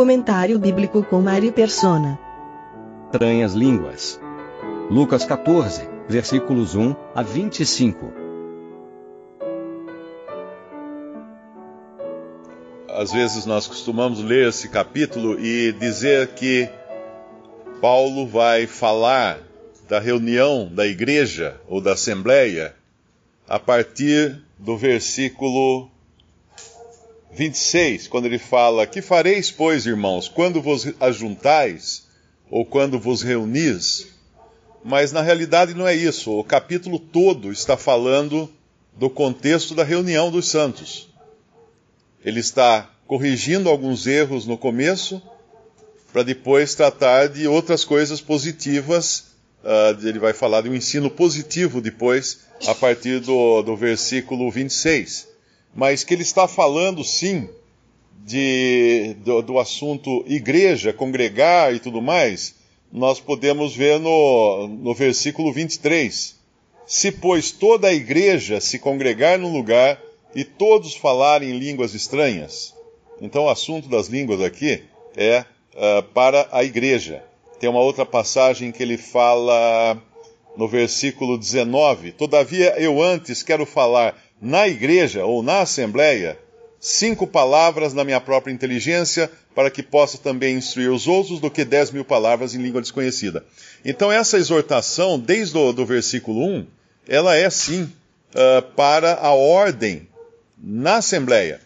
Comentário bíblico com Mari Persona. Estranhas línguas. Lucas 14, versículos 1 a 25. Às vezes nós costumamos ler esse capítulo e dizer que Paulo vai falar da reunião da igreja ou da assembleia a partir do versículo 26, quando ele fala: Que fareis, pois, irmãos, quando vos ajuntais ou quando vos reunis? Mas na realidade não é isso. O capítulo todo está falando do contexto da reunião dos santos. Ele está corrigindo alguns erros no começo, para depois tratar de outras coisas positivas. Uh, ele vai falar de um ensino positivo depois, a partir do, do versículo 26 mas que ele está falando sim de, do, do, assunto igreja, congregar e tudo mais, nós podemos ver no, no versículo 23. Se, pois, toda a igreja se congregar num lugar e todos falarem línguas estranhas. Então, o assunto das línguas aqui é uh, para a igreja. Tem uma outra passagem que ele fala no versículo 19: Todavia eu antes quero falar na igreja ou na assembleia cinco palavras na minha própria inteligência, para que possa também instruir os outros, do que dez mil palavras em língua desconhecida. Então, essa exortação, desde o do versículo 1, ela é sim uh, para a ordem na Assembleia.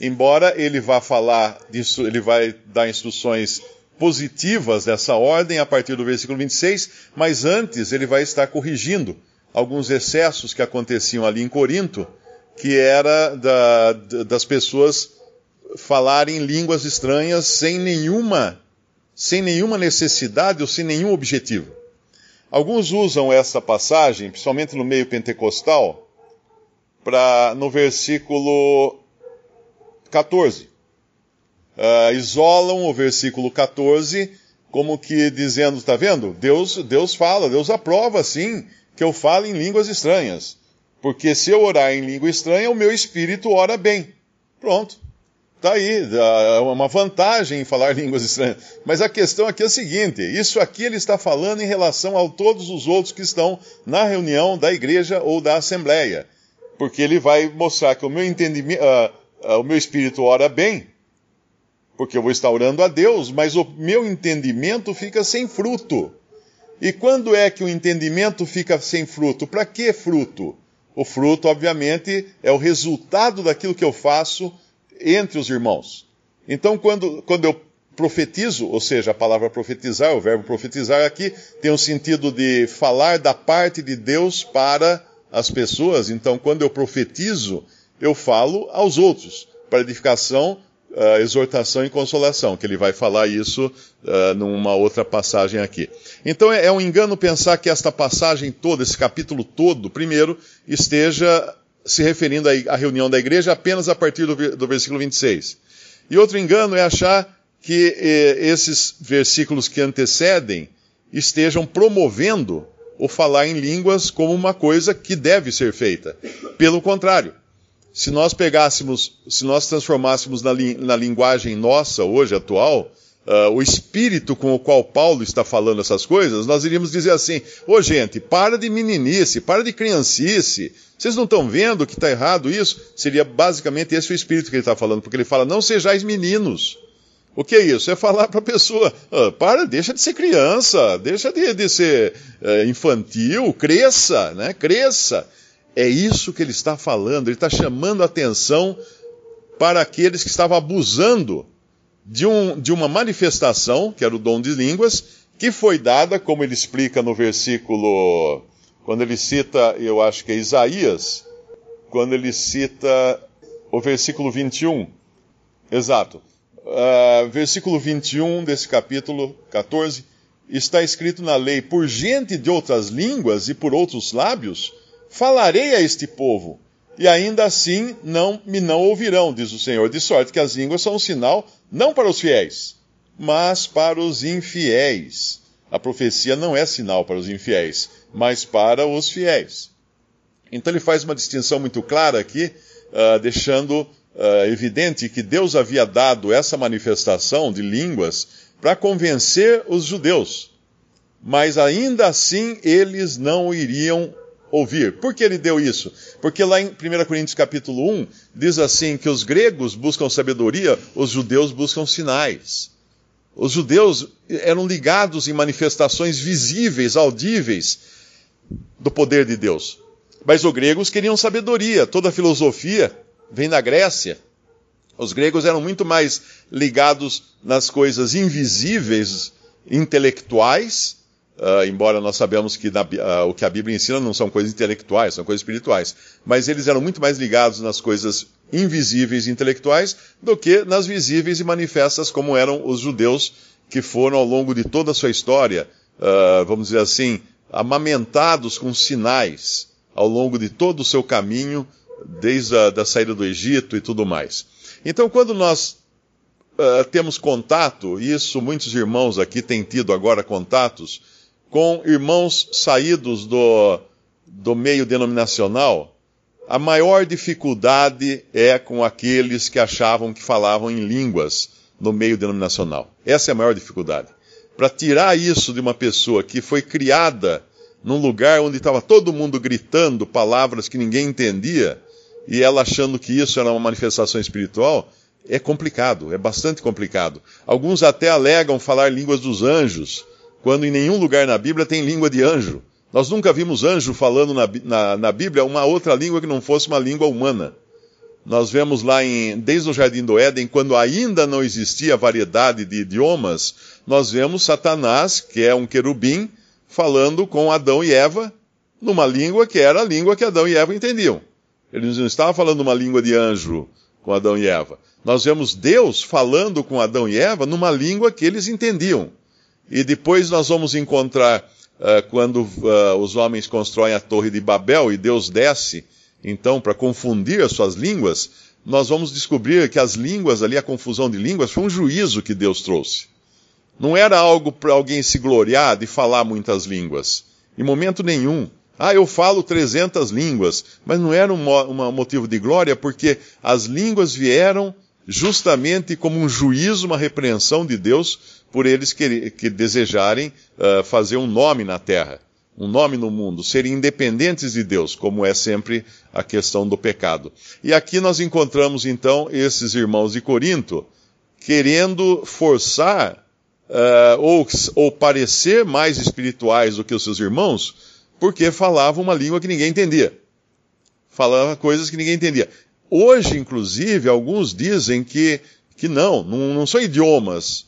Embora ele vá falar, disso, ele vai dar instruções positivas dessa ordem a partir do versículo 26, mas antes ele vai estar corrigindo alguns excessos que aconteciam ali em Corinto, que era da, das pessoas falarem línguas estranhas sem nenhuma, sem nenhuma necessidade ou sem nenhum objetivo. Alguns usam essa passagem, principalmente no meio pentecostal, para no versículo 14. Uh, ah, isolam o versículo 14 como que dizendo, está vendo? Deus, Deus fala, Deus aprova sim que eu fale em línguas estranhas. Porque se eu orar em língua estranha, o meu espírito ora bem. Pronto. Está aí, é uma vantagem em falar línguas estranhas. Mas a questão aqui é a seguinte: isso aqui ele está falando em relação a todos os outros que estão na reunião da igreja ou da assembleia. Porque ele vai mostrar que o meu entendimento, uh, uh, o meu espírito ora bem, porque eu vou estar orando a Deus, mas o meu entendimento fica sem fruto. E quando é que o entendimento fica sem fruto? Para que fruto? O fruto, obviamente, é o resultado daquilo que eu faço entre os irmãos. Então, quando, quando eu profetizo, ou seja, a palavra profetizar, o verbo profetizar aqui, tem o sentido de falar da parte de Deus para as pessoas. Então, quando eu profetizo, eu falo aos outros, para edificação uh, exortação e consolação, que ele vai falar isso uh, numa outra passagem aqui. Então é, é um engano pensar que esta passagem toda, esse capítulo todo, primeiro, esteja se referindo à reunião da igreja apenas a partir do, do versículo 26. E outro engano é achar que eh, esses versículos que antecedem estejam promovendo o falar em línguas como uma coisa que deve ser feita. Pelo contrário, se nós pegássemos, se nós transformássemos na, li, na linguagem nossa hoje, atual, uh, o espírito com o qual Paulo está falando essas coisas, nós iríamos dizer assim: ô oh, gente, para de meninice, para de criancice. Vocês não estão vendo que está errado isso? Seria basicamente esse o espírito que ele está falando, porque ele fala: não sejais meninos. O que é isso? É falar para a pessoa: ah, para, deixa de ser criança, deixa de, de ser uh, infantil, cresça, né? Cresça. É isso que ele está falando, ele está chamando a atenção para aqueles que estavam abusando de, um, de uma manifestação, que era o dom de línguas, que foi dada, como ele explica no versículo, quando ele cita, eu acho que é Isaías, quando ele cita o versículo 21. Exato. Uh, versículo 21 desse capítulo 14 está escrito na lei: Por gente de outras línguas e por outros lábios falarei a este povo, e ainda assim não me não ouvirão, diz o Senhor, de sorte que as línguas são um sinal não para os fiéis, mas para os infiéis. A profecia não é sinal para os infiéis, mas para os fiéis. Então ele faz uma distinção muito clara aqui, uh, deixando uh, evidente que Deus havia dado essa manifestação de línguas para convencer os judeus. Mas ainda assim eles não iriam ouvir. Por que ele deu isso? Porque lá em 1 Coríntios capítulo 1 diz assim que os gregos buscam sabedoria, os judeus buscam sinais. Os judeus eram ligados em manifestações visíveis, audíveis do poder de Deus. Mas os gregos queriam sabedoria, toda a filosofia vem da Grécia. Os gregos eram muito mais ligados nas coisas invisíveis, intelectuais, uh, embora nós sabemos que na, uh, o que a Bíblia ensina não são coisas intelectuais, são coisas espirituais. Mas eles eram muito mais ligados nas coisas invisíveis e intelectuais do que nas visíveis e manifestas, como eram os judeus que foram ao longo de toda a sua história, uh, vamos dizer assim, amamentados com sinais ao longo de todo o seu caminho, desde a da saída do Egito e tudo mais. Então, quando nós temos contato, e isso muitos irmãos aqui têm tido agora contatos, com irmãos saídos do, do meio denominacional, a maior dificuldade é com aqueles que achavam que falavam em línguas no meio denominacional. Essa é a maior dificuldade. Para tirar isso de uma pessoa que foi criada num lugar onde estava todo mundo gritando palavras que ninguém entendia, e ela achando que isso era uma manifestação espiritual, é complicado, é bastante complicado. Alguns até alegam falar línguas dos anjos, quando em nenhum lugar na Bíblia tem língua de anjo. Nós nunca vimos anjo falando na, na, na, Bíblia uma outra língua que não fosse uma língua humana. Nós vemos lá em, desde o Jardim do Éden, quando ainda não existia variedade de idiomas, nós vemos Satanás, que é um querubim, falando com Adão e Eva numa língua que era a língua que Adão e Eva entendiam. Eles não estavam falando uma língua de anjo com Adão e Eva. Nós vemos Deus falando com Adão e Eva numa língua que eles entendiam. E depois nós vamos encontrar uh, quando uh, os homens constroem a Torre de Babel e Deus desce, então, para confundir as suas línguas, nós vamos descobrir que as línguas ali, a confusão de línguas, foi um juízo que Deus trouxe. Não era algo para alguém se gloriar de falar muitas línguas. Em momento nenhum. Ah, eu falo 300 línguas. Mas não era um, um motivo de glória, porque as línguas vieram justamente como um juízo, uma repreensão de Deus por eles que, que desejarem uh, fazer um nome na terra, um nome no mundo, serem independentes de Deus, como é sempre a questão do pecado. E aqui nós encontramos então esses irmãos de Corinto querendo forçar uh, ou, ou parecer mais espirituais do que os seus irmãos, porque falavam uma língua que ninguém entendia. Falavam coisas que ninguém entendia. Hoje, inclusive, alguns dizem que, que não, não, não são idiomas,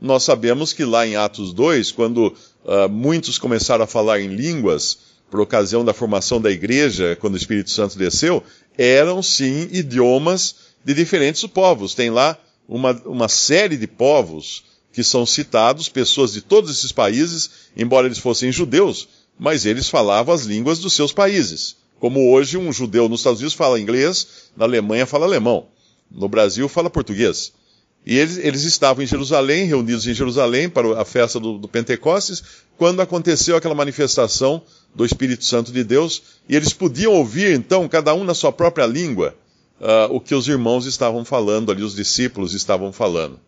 nós sabemos que lá em Atos 2, quando uh, muitos começaram a falar em línguas, por ocasião da formação da igreja, quando o Espírito Santo desceu, eram sim idiomas de diferentes povos. Tem lá uma, uma série de povos que são citados, pessoas de todos esses países, embora eles fossem judeus, mas eles falavam as línguas dos seus países. Como hoje um judeu nos Estados Unidos fala inglês, na Alemanha fala alemão, no Brasil fala português. E eles, eles, estavam em Jerusalém, reunidos em Jerusalém para a festa do, do, Pentecostes, quando aconteceu aquela manifestação do Espírito Santo de Deus, e eles podiam ouvir, então, cada um na sua própria língua, uh, o que os irmãos estavam falando ali, os discípulos estavam falando.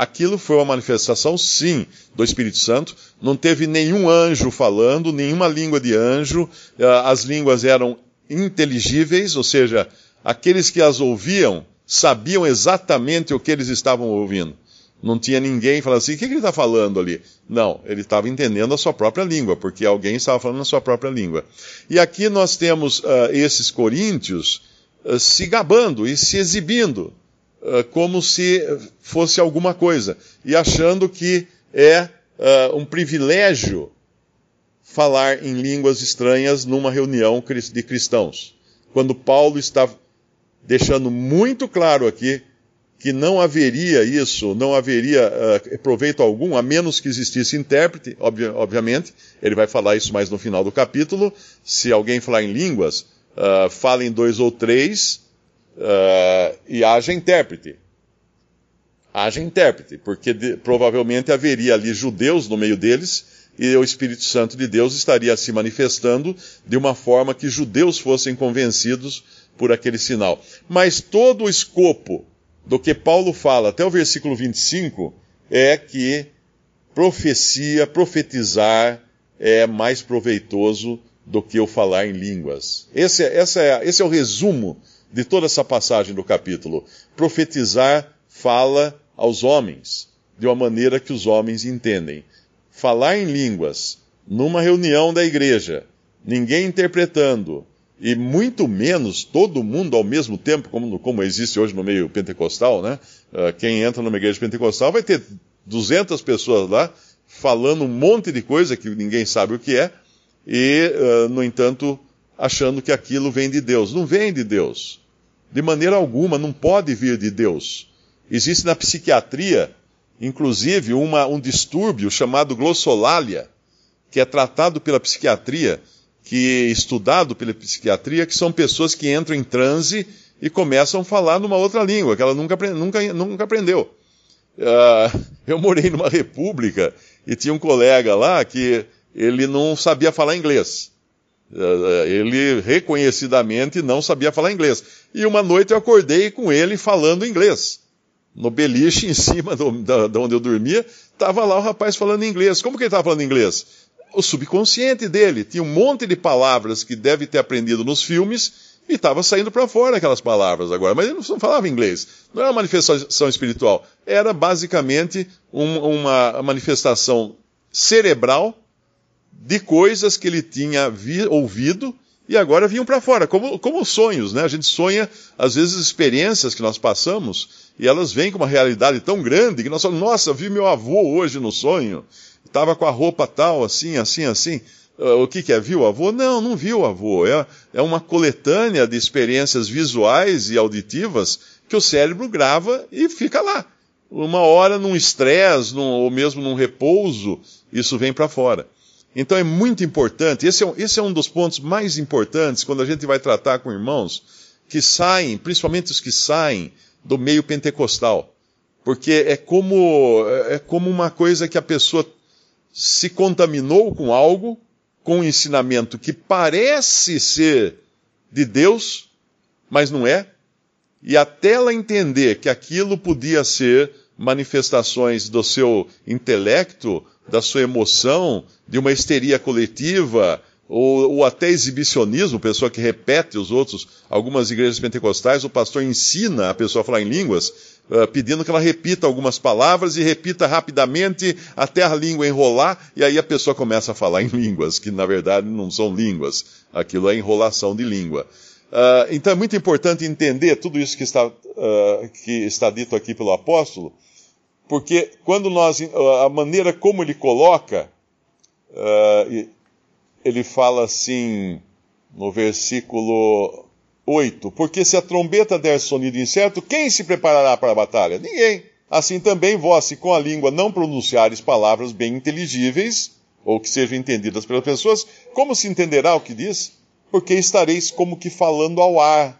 Aquilo foi uma manifestação, sim, do Espírito Santo. Não teve nenhum anjo falando, nenhuma língua de anjo. Uh, as línguas eram inteligíveis, ou seja, aqueles que as ouviam sabiam exatamente o que eles estavam ouvindo. Não tinha ninguém falando assim, o que, ele está falando ali? Não, ele estava entendendo a sua própria língua, porque alguém estava falando a sua própria língua. E aqui nós temos uh, esses coríntios uh, se gabando e se exibindo, uh, como se fosse alguma coisa, e achando que é um privilégio falar em línguas estranhas numa reunião de cristãos. quando Paulo está deixando muito claro aqui que não haveria isso, não haveria uh, proveito algum, a menos que existisse intérprete, obvi obviamente. Ele vai falar isso mais no final do capítulo. Se alguém falar em línguas, uh, fala em dois ou três uh, e haja intérprete. Haja intérprete, porque de, provavelmente haveria ali judeus no meio deles e o Espírito Santo de Deus estaria se manifestando de uma forma que judeus fossem convencidos por aquele sinal. Mas todo o escopo do que Paulo fala até o versículo 25 é que profecia, profetizar é mais proveitoso do que o falar em línguas. Esse, é, essa é, esse é o resumo de toda essa passagem do capítulo. Profetizar fala aos homens, de uma maneira que os homens entendem. Falar em línguas, numa reunião da igreja, ninguém interpretando, e muito menos todo mundo ao mesmo tempo, como, como existe hoje no meio pentecostal, né? Uh, quem entra numa igreja pentecostal vai ter 200 pessoas lá falando um monte de coisa que ninguém sabe o que é, e, uh, no entanto, achando que aquilo vem de Deus. Não vem de Deus. De maneira alguma, não pode vir de Deus. Existe na psiquiatria, inclusive, uma, um distúrbio chamado glossolalia, que é tratado pela psiquiatria que estudado pela psiquiatria, que são pessoas que entram em transe e começam a falar numa outra língua, que ela nunca, nunca, nunca aprendeu. Uh, eu morei numa república e tinha um colega lá que ele não sabia falar inglês. Uh, ele reconhecidamente não sabia falar inglês. E uma noite eu acordei com ele falando inglês. No beliche em cima da, da onde eu dormia, estava lá o rapaz falando inglês. Como que ele estava falando inglês? o subconsciente dele tinha um monte de palavras que deve ter aprendido nos filmes e estava saindo para fora aquelas palavras agora. Mas ele não falava inglês. Não era uma manifestação espiritual. Era basicamente um, uma manifestação cerebral de coisas que ele tinha vi, ouvido e agora vinham para fora, como, como sonhos, né? A gente sonha, às vezes, experiências que nós passamos e elas vêm com uma realidade tão grande que nós falamos, nossa, vi meu avô hoje no sonho estava com a roupa tal, assim, assim, assim. Uh, o que, que é? Viu o avô? Não, não viu o avô. É, é uma coletânea de experiências visuais e auditivas que o cérebro grava e fica lá. Uma hora num estresse, ou mesmo num repouso, isso vem para fora. Então é muito importante, esse é, esse é um dos pontos mais importantes quando a gente vai tratar com irmãos que saem, principalmente os que saem do meio pentecostal. Porque é como, é como uma coisa que a pessoa se contaminou com algo, com um ensinamento que parece ser de Deus, mas não é, e até ela entender que aquilo podia ser manifestações do seu intelecto, da sua emoção, de uma histeria coletiva, ou, ou, até exibicionismo, pessoa que repete os outros. Algumas igrejas pentecostais, o pastor ensina a pessoa a falar em línguas, uh, pedindo que ela repita algumas palavras e repita rapidamente até a língua enrolar, e aí a pessoa começa a falar em línguas, que na verdade não são línguas, aquilo é enrolação de língua. Uh, então é muito importante entender tudo isso que está, uh, que está dito aqui pelo apóstolo, porque quando nós, a maneira como ele coloca, ele fala assim no versículo 8: Porque se a trombeta der sonido incerto, quem se preparará para a batalha? Ninguém. Assim também vós, se com a língua não pronunciares palavras bem inteligíveis, ou que sejam entendidas pelas pessoas, como se entenderá o que diz? Porque estareis como que falando ao ar.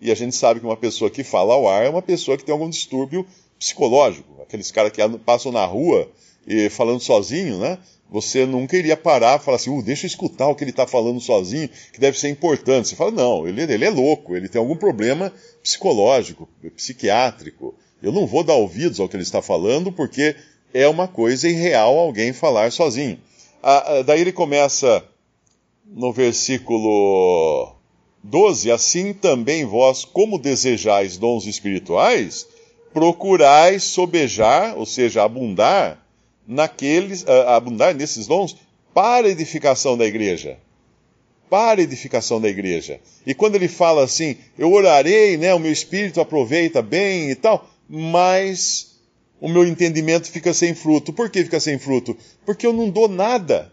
E a gente sabe que uma pessoa que fala ao ar é uma pessoa que tem algum distúrbio psicológico. Aqueles caras que passam na rua e falando sozinho, né? você nunca iria parar e falar assim, uh, deixa eu escutar o que ele está falando sozinho, que deve ser importante. Você fala, não, ele, ele é louco, ele tem algum problema psicológico, psiquiátrico. Eu não vou dar ouvidos ao que ele está falando, porque é uma coisa irreal alguém falar sozinho. Ah, ah daí ele começa no versículo 12: Assim também vós, como desejais dons espirituais, procurais sobejar, ou seja, abundar naqueles, uh, abundar nesses dons para edificação da igreja. Para edificação da igreja. E quando ele fala assim, eu orarei, né, o meu espírito aproveita bem e tal, mas o meu entendimento fica sem fruto. Por que fica sem fruto? Porque eu não dou nada.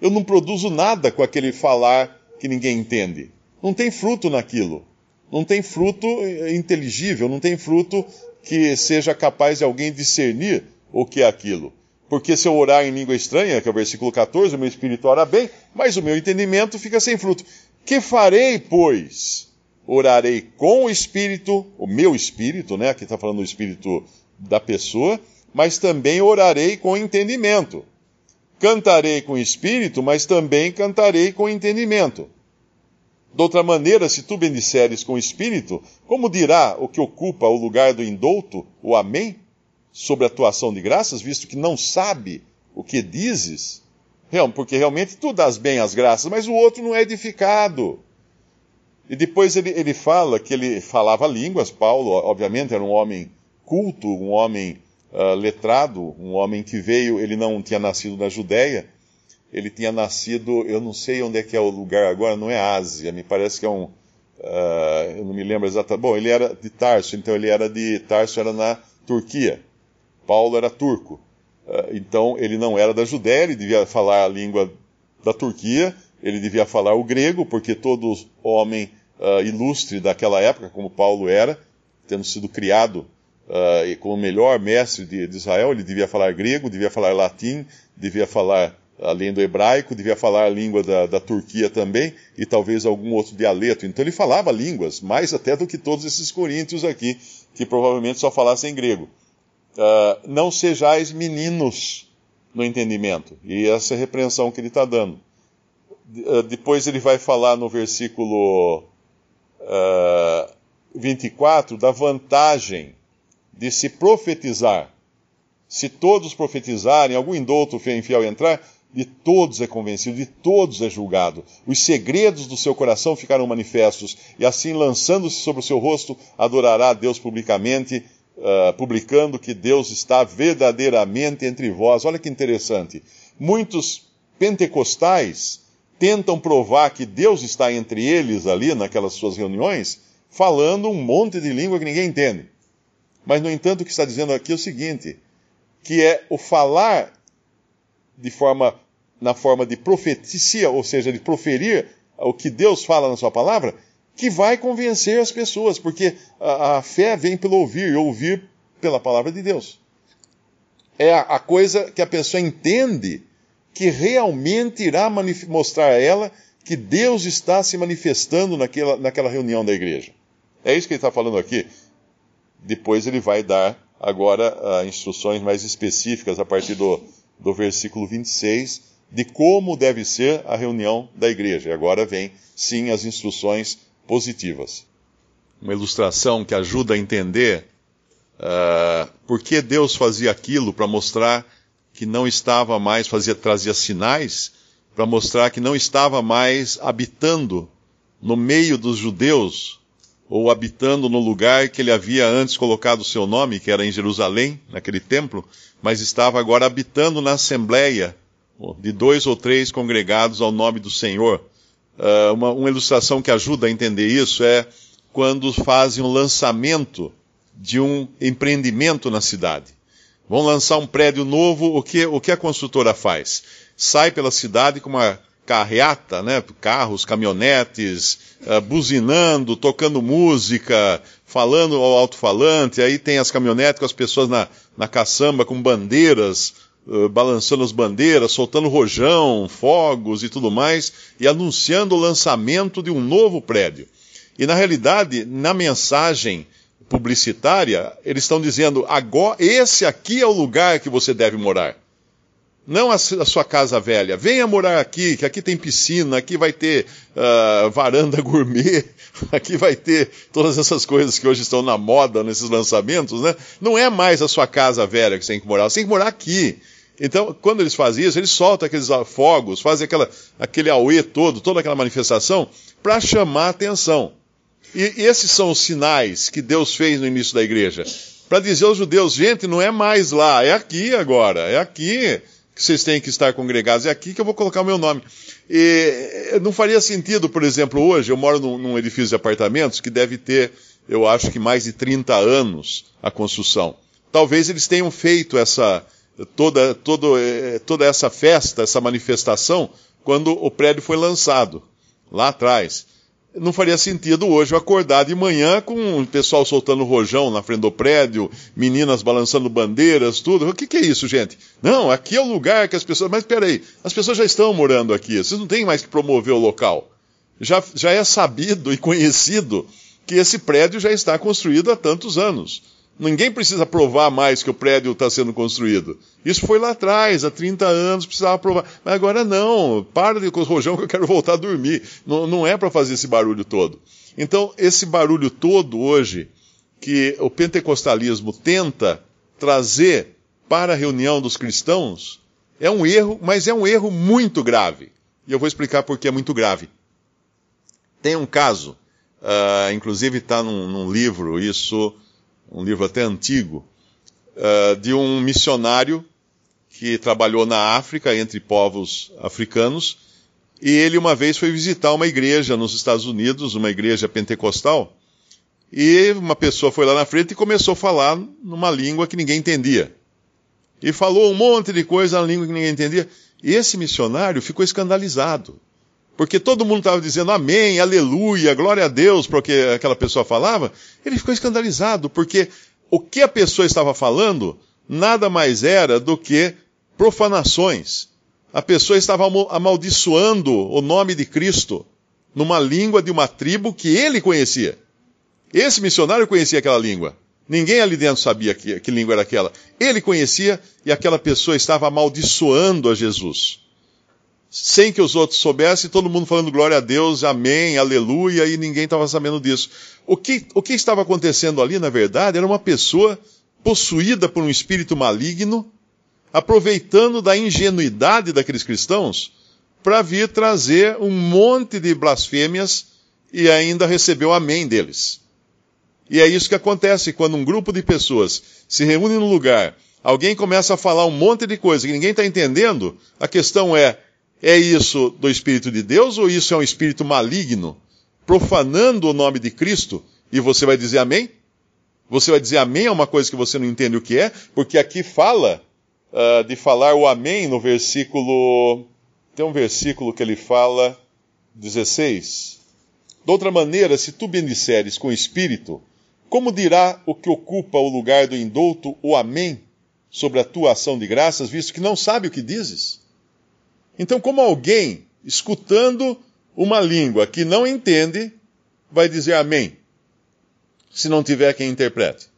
Eu não produzo nada com aquele falar que ninguém entende. Não tem fruto naquilo. Não tem fruto inteligível, não tem fruto que seja capaz de alguém discernir o que é aquilo. Porque se eu orar em língua estranha, que é o versículo 14, o meu espírito ora bem, mas o meu entendimento fica sem fruto. Que farei, pois? Orarei com o espírito, o meu espírito, né? Aqui está falando do espírito da pessoa, mas também orarei com entendimento. Cantarei com espírito, mas também cantarei com entendimento. De outra maneira, se tu bendisseres com o espírito, como dirá o que ocupa o lugar do indouto, o amém? sobre a tua ação de graças, visto que não sabe o que dizes? Porque realmente tu dás bem as graças, mas o outro não é edificado. E depois ele, ele fala que ele falava línguas, Paulo, obviamente, era um homem culto, um homem uh, letrado, um homem que veio, ele não tinha nascido na Judéia, ele tinha nascido, eu não sei onde é que é o lugar agora, não é Ásia, me parece que é um, uh, eu não me lembro exatamente, bom, ele era de Tarso, então ele era de, Tarso era na Turquia. Paulo era turco. Ah, então ele não era da Judéia, ele devia falar a língua da Turquia, ele devia falar o grego, porque todo homem uh, ilustre daquela época, como Paulo era, tendo sido criado uh, como o melhor mestre de, de, Israel, ele devia falar grego, devia falar latim, devia falar além do hebraico, devia falar a língua da, da Turquia também, e talvez algum outro dialeto. Então ele falava línguas, mais até do que todos esses coríntios aqui, que provavelmente só falassem grego. Uh, não sejais meninos no entendimento. E essa é a repreensão que ele está dando. Uh, depois ele vai falar no versículo uh, ah, 24 da vantagem de se profetizar. Se todos profetizarem, algum indouto infiel entrar, de todos é convencido, de todos é julgado. Os segredos do seu coração ficarão manifestos, e assim, lançando-se sobre o seu rosto, adorará a Deus publicamente uh, publicando que Deus está verdadeiramente entre vós. Olha que interessante. Muitos pentecostais tentam provar que Deus está entre eles ali, naquelas suas reuniões, falando um monte de língua que ninguém entende. Mas, no entanto, o que está dizendo aqui é o seguinte: que é o falar de forma, na forma de profecia, ou seja, de proferir o que Deus fala na sua palavra, que vai convencer as pessoas, porque a, a fé vem pelo ouvir e ouvir pela palavra de Deus. É a, a coisa que a pessoa entende que realmente irá mostrar a ela que Deus está se manifestando naquela, naquela reunião da igreja. É isso que ele está falando aqui. Depois ele vai dar agora uh, instruções mais específicas a partir do, do versículo 26 de como deve ser a reunião da igreja. E agora vem, sim, as instruções positivas. Uma ilustração que ajuda a entender uh, por que Deus fazia aquilo para mostrar que não estava mais, fazia, trazia sinais para mostrar que não estava mais habitando no meio dos judeus ou habitando no lugar que ele havia antes colocado o seu nome, que era em Jerusalém, naquele templo, mas estava agora habitando na assembleia de dois ou três congregados ao nome do Senhor. Uh, uma, uma, ilustração que ajuda a entender isso é quando fazem um lançamento de um empreendimento na cidade. Vão lançar um prédio novo, o que, o que a construtora faz? Sai pela cidade com uma carreata, né? carros, caminhonetes, uh, buzinando, tocando música, falando ao alto-falante, aí tem as caminhonetes com as pessoas na, na caçamba com bandeiras, uh, balançando as bandeiras, soltando rojão, fogos e tudo mais, e anunciando o lançamento de um novo prédio. E na realidade, na mensagem publicitária, eles estão dizendo: agora, esse aqui é o lugar que você deve morar. Não a, sua casa velha. Venha morar aqui, que aqui tem piscina, aqui vai ter uh, varanda gourmet, aqui vai ter todas essas coisas que hoje estão na moda nesses lançamentos, né? Não é mais a sua casa velha que você tem que morar, você tem que morar aqui. Então, quando eles fazem isso, eles soltam aqueles fogos, fazem aquela, aquele auê todo, toda aquela manifestação, para chamar a atenção. E, e esses são os sinais que Deus fez no início da igreja. Para dizer aos judeus, gente, não é mais lá, é aqui agora, é aqui vocês têm que estar congregados, é aqui que eu vou colocar o meu nome. E não faria sentido, por exemplo, hoje, eu moro num, num edifício de apartamentos que deve ter, eu acho que mais de 30 anos a construção. Talvez eles tenham feito essa, toda, todo, eh, toda essa festa, essa manifestação, quando o prédio foi lançado, lá atrás. Não faria sentido hoje eu acordar de manhã com o pessoal soltando rojão na frente do prédio, meninas balançando bandeiras, tudo. O que, que é isso, gente? Não, aqui é o lugar que as pessoas. Mas peraí, as pessoas já estão morando aqui, vocês não têm mais que promover o local. Já, já é sabido e conhecido que esse prédio já está construído há tantos anos. Ninguém precisa provar mais que o prédio está sendo construído. Isso foi lá atrás, há 30 anos, precisava provar. Mas agora não, para de com rojão que eu quero voltar a dormir. Não, não é para fazer esse barulho todo. Então, esse barulho todo hoje, que o pentecostalismo tenta trazer para a reunião dos cristãos, é um erro, mas é um erro muito grave. E eu vou explicar por que é muito grave. Tem um caso, uh, inclusive está num, num livro, isso um livro até antigo, uh, de um missionário que trabalhou na África, entre povos africanos, e ele uma vez foi visitar uma igreja nos Estados Unidos, uma igreja pentecostal, e uma pessoa foi lá na frente e começou a falar numa língua que ninguém entendia. E falou um monte de coisa na língua que ninguém entendia. E esse missionário ficou escandalizado. Porque todo mundo estava dizendo amém, aleluia, glória a Deus para o que aquela pessoa falava. Ele ficou escandalizado, porque o que a pessoa estava falando nada mais era do que profanações. A pessoa estava amaldiçoando o nome de Cristo numa língua de uma tribo que ele conhecia. Esse missionário conhecia aquela língua. Ninguém ali dentro sabia que, que língua era aquela. Ele conhecia e aquela pessoa estava amaldiçoando a Jesus sem que os outros soubessem, todo mundo falando glória a Deus, amém, aleluia, e ninguém estava sabendo disso. O que, o que estava acontecendo ali, na verdade, era uma pessoa possuída por um espírito maligno, aproveitando da ingenuidade daqueles cristãos para vir trazer um monte de blasfêmias e ainda recebeu o amém deles. E é isso que acontece quando um grupo de pessoas se reúne num lugar, alguém começa a falar um monte de coisa que ninguém está entendendo, a questão é, é isso do Espírito de Deus ou isso é um espírito maligno, profanando o nome de Cristo? E você vai dizer amém? Você vai dizer amém a uma coisa que você não entende o que é? Porque aqui fala uh, de falar o amém no versículo. Tem um versículo que ele fala, 16. De outra maneira, se tu bendisseres com o espírito, como dirá o que ocupa o lugar do indulto o amém sobre a tua ação de graças, visto que não sabe o que dizes? Então, como alguém escutando uma língua que não entende, vai dizer amém, se não tiver quem interprete.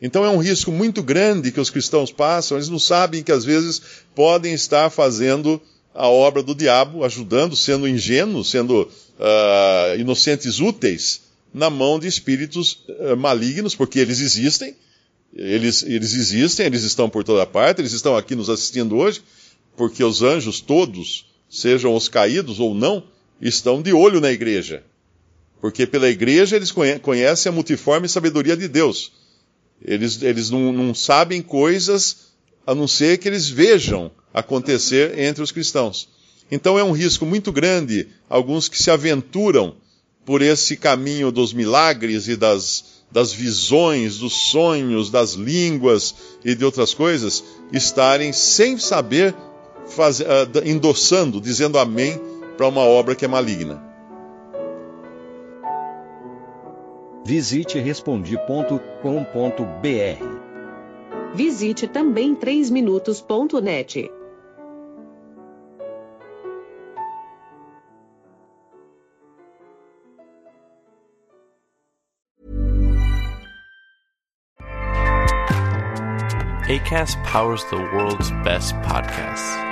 Então é um risco muito grande que os cristãos passam, eles não sabem que às vezes podem estar fazendo a obra do diabo, ajudando, sendo ingênuos, sendo uh, inocentes úteis na mão de espíritos uh, malignos, porque eles existem, eles, eles existem, eles estão por toda parte, eles estão aqui nos assistindo hoje, porque os anjos todos, sejam os caídos ou não, estão de olho na igreja. Porque pela igreja eles conhecem a multiforme sabedoria de Deus. Eles, eles não, não sabem coisas a não ser que eles vejam acontecer entre os cristãos. Então é um risco muito grande alguns que se aventuram por esse caminho dos milagres e das, das visões, dos sonhos, das línguas e de outras coisas, estarem sem saber faz, uh, endossando, dizendo amém para uma obra que é maligna. Visite respondi.com.br. Visite também 3minutos.net. ACAST powers the world's best podcasts.